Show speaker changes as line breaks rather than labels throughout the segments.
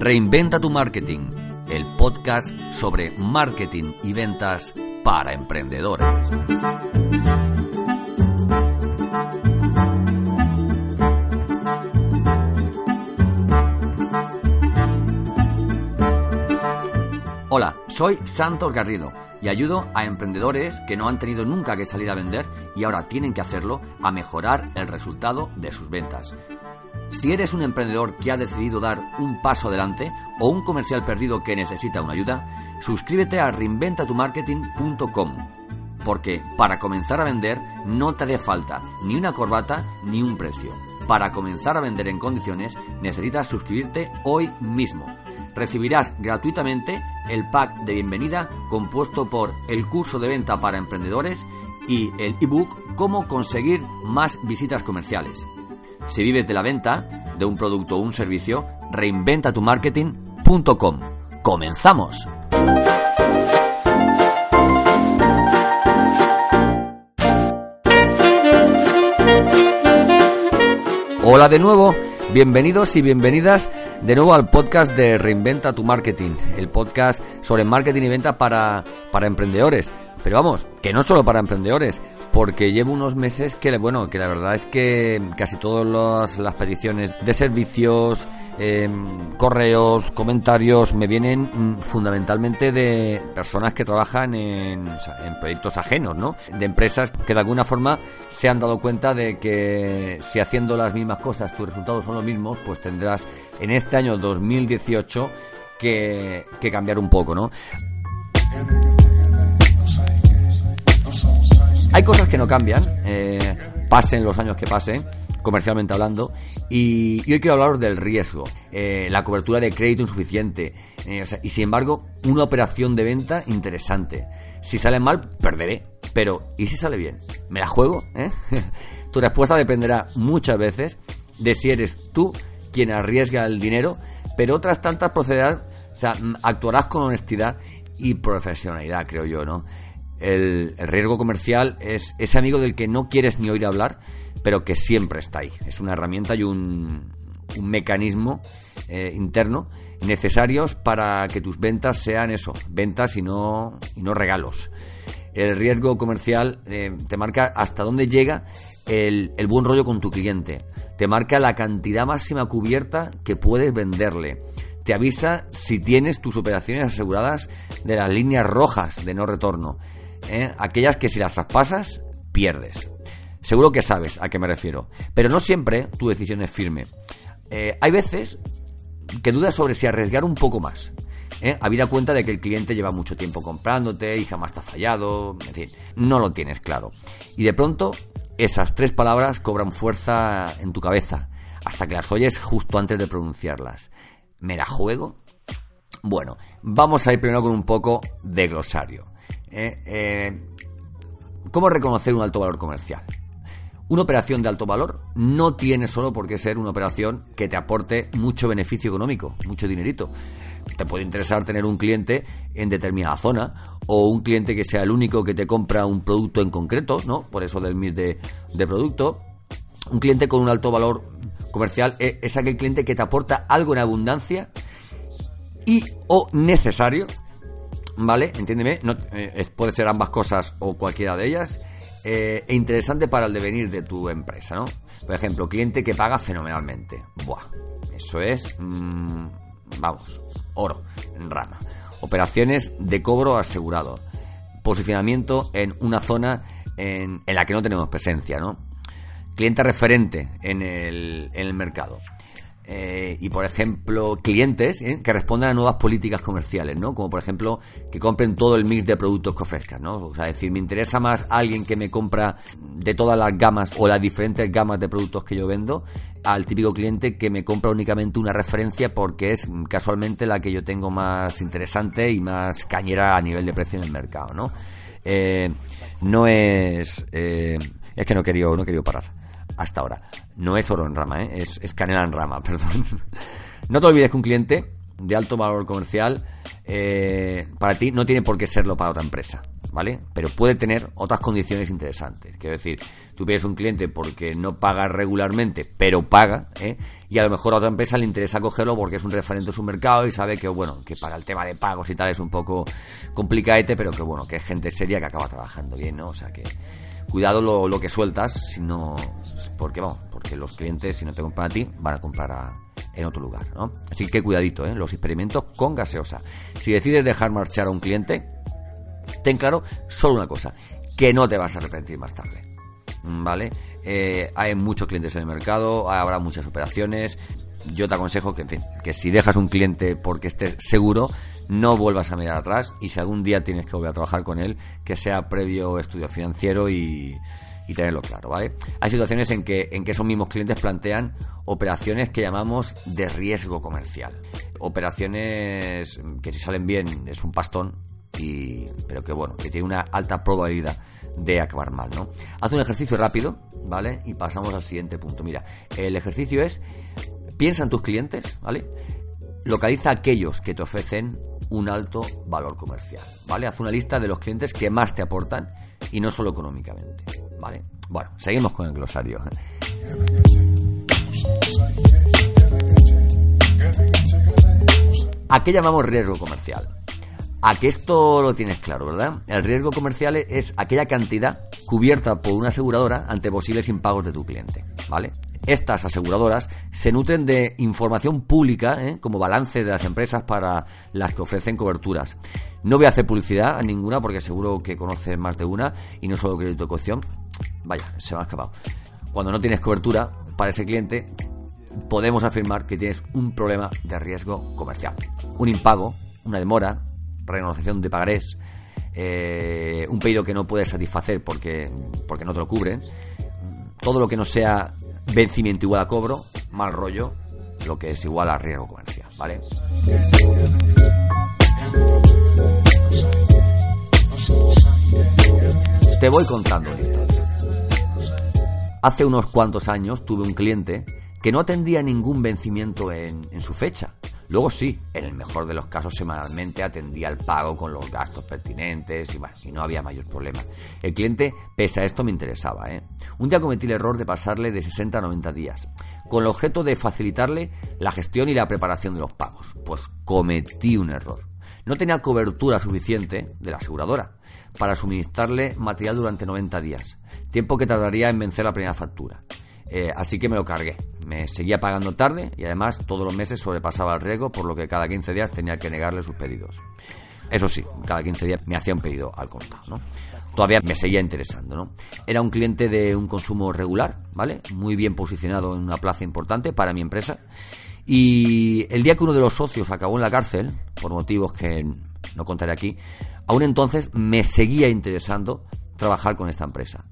Reinventa tu marketing, el podcast sobre marketing y ventas para emprendedores. Hola, soy Santos Garrido y ayudo a emprendedores que no han tenido nunca que salir a vender y ahora tienen que hacerlo a mejorar el resultado de sus ventas. Si eres un emprendedor que ha decidido dar un paso adelante o un comercial perdido que necesita una ayuda, suscríbete a reinventatumarketing.com. Porque para comenzar a vender no te hace falta ni una corbata ni un precio. Para comenzar a vender en condiciones necesitas suscribirte hoy mismo. Recibirás gratuitamente el pack de bienvenida compuesto por el curso de venta para emprendedores y el ebook Cómo conseguir más visitas comerciales. Si vives de la venta de un producto o un servicio, reinventatumarketing.com. ¡Comenzamos! Hola de nuevo, bienvenidos y bienvenidas de nuevo al podcast de Reinventa tu Marketing, el podcast sobre marketing y venta para, para emprendedores. Pero vamos, que no solo para emprendedores, porque llevo unos meses que, bueno, que la verdad es que casi todas las peticiones de servicios, em, correos, comentarios, me vienen mm, fundamentalmente de personas que trabajan en, proyectos ajenos, ¿no? De empresas que de alguna forma se han dado cuenta de que si haciendo las mismas cosas tus resultados son los mismos, pues tendrás en este año 2018 que, que cambiar un poco, ¿no? Hay cosas que no cambian, eh, pasen los años que pasen, comercialmente hablando, y, hoy quiero hablaros del riesgo, eh, la cobertura de crédito insuficiente, eh, y sin embargo, una operación de venta interesante. Si sale mal, perderé, pero ¿y si sale bien? ¿Me la juego? tu respuesta dependerá muchas veces de si eres tú quien arriesga el dinero, pero otras tantas procederán, o sea, actuarás con honestidad y profesionalidad, creo yo, ¿no? El, riesgo comercial es ese amigo del que no quieres ni oír hablar, pero que siempre está ahí. Es una herramienta y un, mecanismo eh, interno necesarios para que tus ventas sean eso, ventas y no, y no regalos. El riesgo comercial eh, te marca hasta dónde llega el, el, buen rollo con tu cliente, te marca la cantidad máxima cubierta que puedes venderle, te avisa si tienes tus operaciones aseguradas de las líneas rojas de no retorno ¿eh? aquellas que si las traspasas, pierdes. Seguro que sabes a qué me refiero. Pero no siempre tu decisión es firme. Eh, hay veces que dudas sobre si arriesgar un poco más. ¿eh? Habida cuenta de que el cliente lleva mucho tiempo comprándote y jamás te ha fallado. No lo tienes claro. Y de pronto, esas tres palabras cobran fuerza en tu cabeza. Hasta que las oyes justo antes de pronunciarlas. ¿Me la juego? Bueno, vamos a ir primero con un poco de glosario. Eh, eh, ¿Cómo reconocer un alto valor comercial? Una operación de alto valor no tiene solo por qué ser una operación que te aporte mucho beneficio económico, mucho dinerito. Te puede interesar tener un cliente en determinada zona o un cliente que sea el único que te compra un producto en concreto, ¿no? Por eso del MIS de, producto. Un cliente con un alto valor comercial eh, es aquel cliente que te aporta algo en abundancia y o necesario ¿vale? Entiéndeme, no, eh, puede ser ambas cosas o cualquiera de ellas. Eh, e interesante para el devenir de tu empresa, ¿no? Por ejemplo, cliente que paga fenomenalmente. Buah, eso es, mm, vamos, oro en rama. Operaciones de cobro asegurado. Posicionamiento en una zona en, en la que no tenemos presencia, ¿no? Cliente referente en el, en el mercado. Eh, y, por ejemplo, clientes ¿eh? que respondan a nuevas políticas comerciales, ¿no? Como, por ejemplo, que compren todo el mix de productos que ofrezcan, ¿no? O sea, decir, me interesa más alguien que me compra de todas las gamas o las diferentes gamas de productos que yo vendo al típico cliente que me compra únicamente una referencia porque es casualmente la que yo tengo más interesante y más cañera a nivel de precio en el mercado, ¿no? Eh, no es... es que no quería, no quería parar hasta ahora. No es oro en rama, ¿eh? es, canela en rama, perdón. no te olvides que un cliente de alto valor comercial eh, para ti no tiene por qué serlo para otra empresa, ¿vale? Pero puede tener otras condiciones interesantes. Quiero decir, tú pides un cliente porque no paga regularmente, pero paga, ¿eh? Y a lo mejor a otra empresa le interesa cogerlo porque es un referente en su mercado y sabe que, bueno, que para el tema de pagos y tal es un poco complicadete, pero que, bueno, que es gente seria que acaba trabajando bien, ¿no? O sea que cuidado lo, lo que sueltas, si no, porque, vamos, porque los clientes, si no te compran a ti, van a comprar a en otro lugar, ¿no? Así que cuidadito, ¿eh? Los experimentos con gaseosa. Si decides dejar marchar a un cliente, ten claro solo una cosa, que no te vas a arrepentir más tarde. ¿Vale? Eh, hay muchos clientes en el mercado, habrá muchas operaciones. Yo te aconsejo que, en fin, que si dejas un cliente porque estés seguro, no vuelvas a mirar atrás y si algún día tienes que volver a trabajar con él, que sea previo estudio financiero y, y tenerlo claro, ¿vale? Hay situaciones en que, en que esos mismos clientes plantean operaciones que llamamos de riesgo comercial. Operaciones que si salen bien es un pastón, y, pero que bueno, que tiene una alta probabilidad de acabar mal, ¿no? Haz un ejercicio rápido, ¿vale? Y pasamos al siguiente punto. Mira, el ejercicio es, piensa en tus clientes, ¿vale? Localiza aquellos que te ofrecen un alto valor comercial, ¿vale? Haz una lista de los clientes que más te aportan y no solo económicamente. ¿Vale? Bueno, seguimos con el glosario. ¿A qué llamamos riesgo comercial? A que esto lo tienes claro, ¿verdad? El riesgo comercial es aquella cantidad cubierta por una aseguradora ante posibles impagos de tu cliente, ¿vale? Estas aseguradoras se nutren de información pública, ¿eh? como balance de las empresas para las que ofrecen coberturas. No voy a hacer publicidad a ninguna porque seguro que conoces más de una y no solo crédito de caución. Vaya, se me ha escapado. Cuando no tienes cobertura para ese cliente, podemos afirmar que tienes un problema de riesgo comercial. Un impago, una demora, renegociación de pagarés, eh, un pedido que no puedes satisfacer porque, porque no te lo cubren, todo lo que no sea vencimiento igual a cobro, mal rollo, lo que es igual a riesgo comercial, ¿vale? Te voy contando una historia. Hace unos cuantos años tuve un cliente que no atendía ningún vencimiento en, en su fecha. Luego sí, en el mejor de los casos semanalmente atendía el pago con los gastos pertinentes y, bueno, y no había mayor problema. El cliente, pese a esto, me interesaba. ¿eh? Un día cometí el error de pasarle de 60 a 90 días, con el objeto de facilitarle la gestión y la preparación de los pagos. Pues cometí un error. No tenía cobertura suficiente de la aseguradora para suministrarle material durante 90 días, tiempo que tardaría en vencer la primera factura. Eh, así que me lo cargué. Me seguía pagando tarde y además todos los meses sobrepasaba el riesgo, por lo que cada 15 días tenía que negarle sus pedidos. Eso sí, cada 15 días me hacía un pedido al contado, ¿no? Todavía me seguía interesando, ¿no? Era un cliente de un consumo regular, ¿vale? Muy bien posicionado en una plaza importante para mi empresa. Y el día que uno de los socios acabó en la cárcel, por motivos que no contaré aquí, aún entonces me seguía interesando trabajar con esta empresa.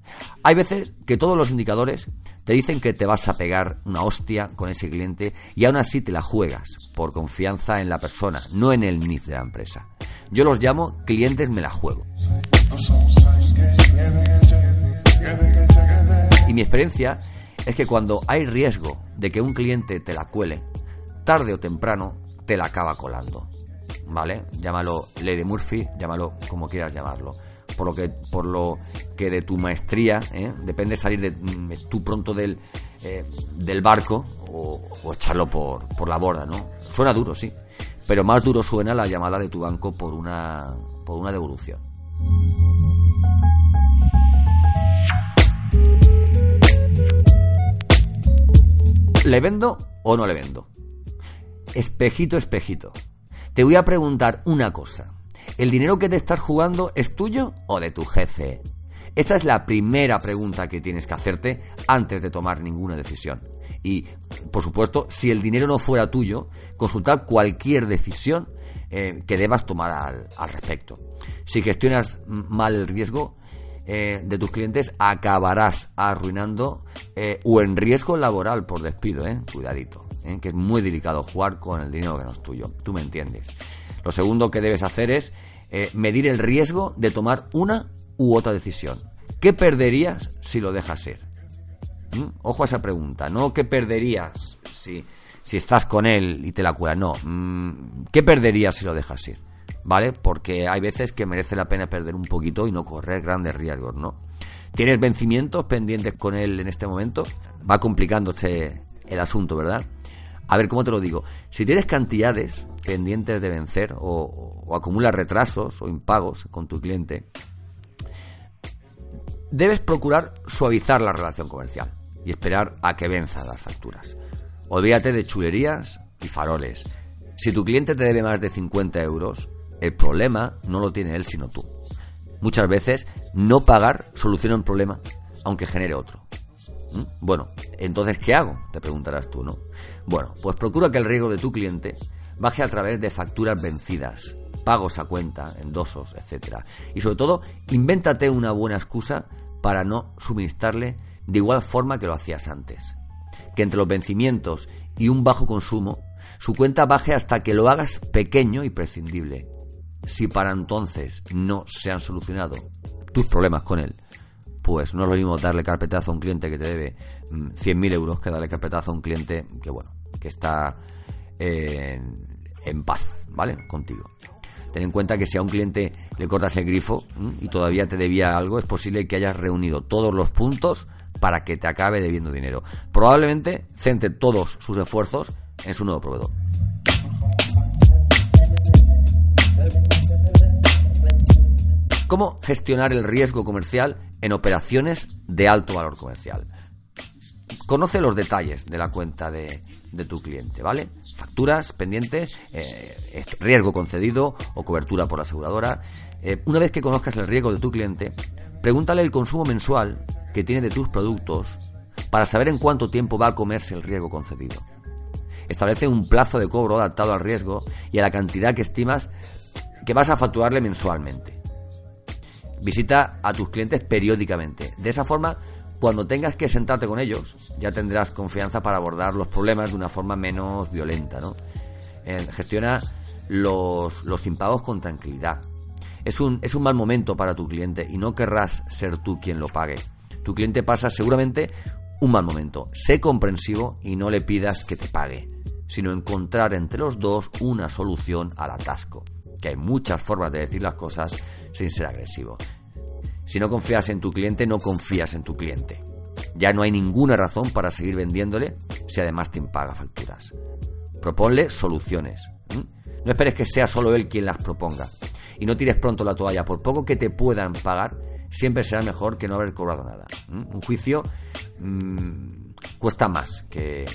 Hay veces que todos los indicadores te dicen que te vas a pegar una hostia con ese cliente y aún así te la juegas por confianza en la persona, no en el NIF de la empresa. Yo los llamo clientes me la juego. Y mi experiencia es que cuando hay riesgo de que un cliente te la cuele, tarde o temprano te la acaba colando. ¿Vale? Llámalo Lady Murphy, llámalo como quieras llamarlo por lo que, por lo que de tu maestría ¿eh? depende salir de, mm, tú pronto del, eh, del barco o, echarlo por, por la borda, ¿no? Suena duro, sí, pero más duro suena la llamada de tu banco por una, por una devolución. ¿Le vendo o no le vendo? Espejito, espejito. Te voy a preguntar una cosa. ¿El dinero que te estás jugando es tuyo o de tu jefe? Esa es la primera pregunta que tienes que hacerte antes de tomar ninguna decisión. Y, por supuesto, si el dinero no fuera tuyo, consultar cualquier decisión eh, que debas tomar al, respecto. Si gestionas mal el riesgo eh, de tus clientes, acabarás arruinando eh, o en riesgo laboral por despido, cuidadito, que es muy delicado jugar con el dinero que no es tuyo. Tú me entiendes. Lo segundo que debes hacer es eh, medir el riesgo de tomar una u otra decisión. ¿Qué perderías si lo dejas ir? ¿Mm? Ojo a esa pregunta, no qué perderías si, si estás con él y te la cuela. No, mm, ¿qué perderías si lo dejas ir? ¿Vale? Porque hay veces que merece la pena perder un poquito y no correr grandes riesgos, ¿no? ¿Tienes vencimientos pendientes con él en este momento? Va complicándose el asunto, ¿verdad? A ver, ¿cómo te lo digo? Si tienes cantidades pendientes de vencer o, o acumulas retrasos o impagos con tu cliente, debes procurar suavizar la relación comercial y esperar a que venzan las facturas. Olvídate de chulerías y faroles. Si tu cliente te debe más de 50 euros, el problema no lo tiene él sino tú. Muchas veces no pagar soluciona un problema, aunque genere otro. ¿Mm? Bueno, entonces, ¿qué hago? Te preguntarás tú, ¿no? Bueno, pues procura que el riesgo de tu cliente baje a través de facturas vencidas, pagos a cuenta, endosos, etc. Y sobre todo, invéntate una buena excusa para no suministrarle de igual forma que lo hacías antes que entre los vencimientos y un bajo consumo, su cuenta baje hasta que lo hagas pequeño y prescindible. Si para entonces no se han solucionado tus problemas con él, pues no es lo mismo darle carpetazo a un cliente que te debe 100.000 mm, euros que darle carpetazo a un cliente que, bueno, que está en, en paz, ¿vale? Contigo. Ten en cuenta que si a un cliente le cortas el grifo mm, y todavía te debía algo, es posible que hayas reunido todos los puntos para que te acabe debiendo dinero. Probablemente centre todos sus esfuerzos en su nuevo proveedor. ¿Cómo gestionar el riesgo comercial en operaciones de alto valor comercial? Conoce los detalles de la cuenta de, tu cliente, ¿vale? Facturas pendientes, eh, riesgo concedido o cobertura por la aseguradora. Eh, una vez que conozcas el riesgo de tu cliente, pregúntale el consumo mensual que tiene de tus productos para saber en cuánto tiempo va a comerse el riesgo concedido. Establece un plazo de cobro adaptado al riesgo y a la cantidad que estimas que vas a facturarle mensualmente. Visita a tus clientes periódicamente. De esa forma, cuando tengas que sentarte con ellos, ya tendrás confianza para abordar los problemas de una forma menos violenta. Eh, gestiona los, los impagos con tranquilidad. Es un, es un mal momento para tu cliente y no querrás ser tú quien lo pague tu cliente pasa seguramente un mal momento. Sé comprensivo y no le pidas que te pague, sino encontrar entre los dos una solución al atasco. Que hay muchas formas de decir las cosas sin ser agresivo. Si no confías en tu cliente, no confías en tu cliente. Ya no hay ninguna razón para seguir vendiéndole si además te impaga facturas. Proponle soluciones. No esperes que sea solo él quien las proponga. Y no tires pronto la toalla. Por poco que te puedan pagar, siempre será mejor que no haber cobrado nada. Un juicio mm, cuesta más que,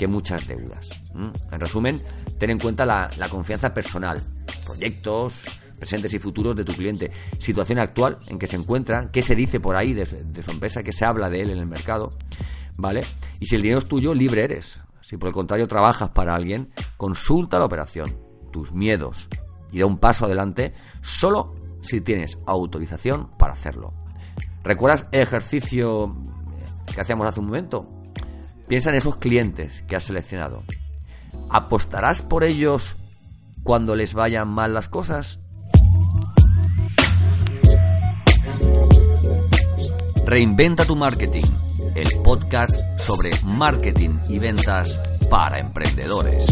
que muchas deudas. En resumen, ten en cuenta la, confianza personal, proyectos presentes y futuros de tu cliente, situación actual en que se encuentra, qué se dice por ahí de, de su empresa, qué se habla de él en el mercado, ¿vale? Y si el dinero es tuyo, libre eres. Si por el contrario trabajas para alguien, consulta la operación, tus miedos y da un paso adelante solo si tienes autorización para hacerlo. ¿Recuerdas el ejercicio que hacíamos hace un momento? Piensa en esos clientes que has seleccionado. ¿Apostarás por ellos cuando les vayan mal las cosas? Reinventa tu marketing, el podcast sobre marketing y ventas para emprendedores.